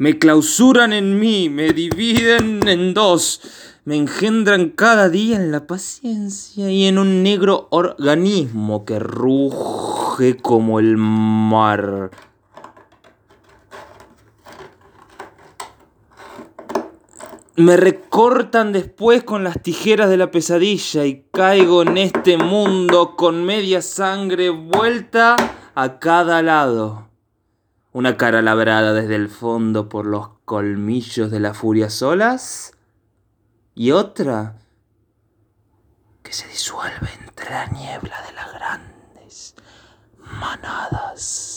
Me clausuran en mí, me dividen en dos, me engendran cada día en la paciencia y en un negro organismo que ruge como el mar. Me recortan después con las tijeras de la pesadilla y caigo en este mundo con media sangre vuelta a cada lado. Una cara labrada desde el fondo por los colmillos de las furias solas y otra que se disuelve entre la niebla de las grandes manadas.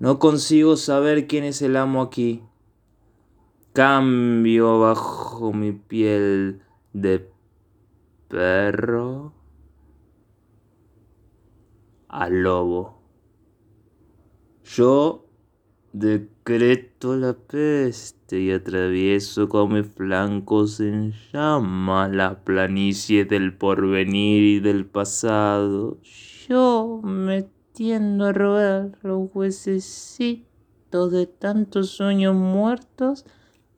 No consigo saber quién es el amo aquí. Cambio bajo mi piel de perro a lobo. Yo decreto la peste y atravieso con mis flancos en llamas la planicie del porvenir y del pasado. Yo me tiendo a robar los huesecitos de tantos sueños muertos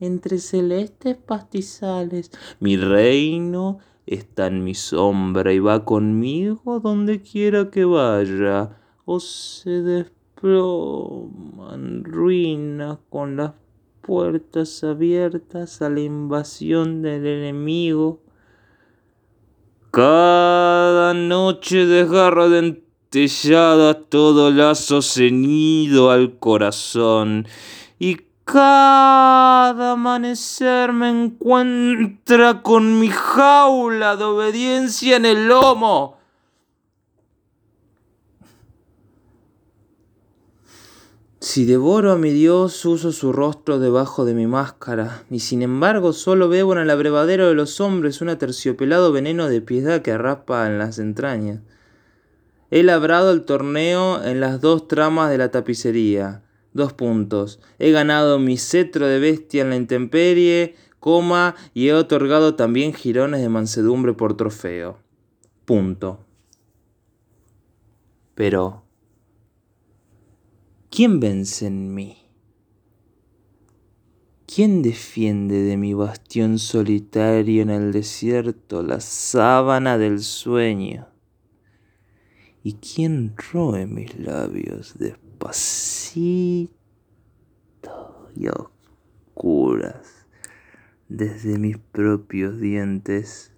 entre celestes pastizales. Mi reino está en mi sombra y va conmigo donde quiera que vaya. O se desploman ruinas con las puertas abiertas a la invasión del enemigo. Cada noche desgarra de tellada todo lazo ceñido al corazón y cada amanecer me encuentra con mi jaula de obediencia en el lomo. Si devoro a mi Dios, uso su rostro debajo de mi máscara, y sin embargo solo bebo en el abrevadero de los hombres un aterciopelado veneno de piedad que raspa en las entrañas. He labrado el torneo en las dos tramas de la tapicería. Dos puntos. He ganado mi cetro de bestia en la intemperie, coma, y he otorgado también jirones de mansedumbre por trofeo. Punto. Pero, ¿quién vence en mí? ¿Quién defiende de mi bastión solitario en el desierto la sábana del sueño? ¿Y quién roe mis labios despacito y oscuras desde mis propios dientes?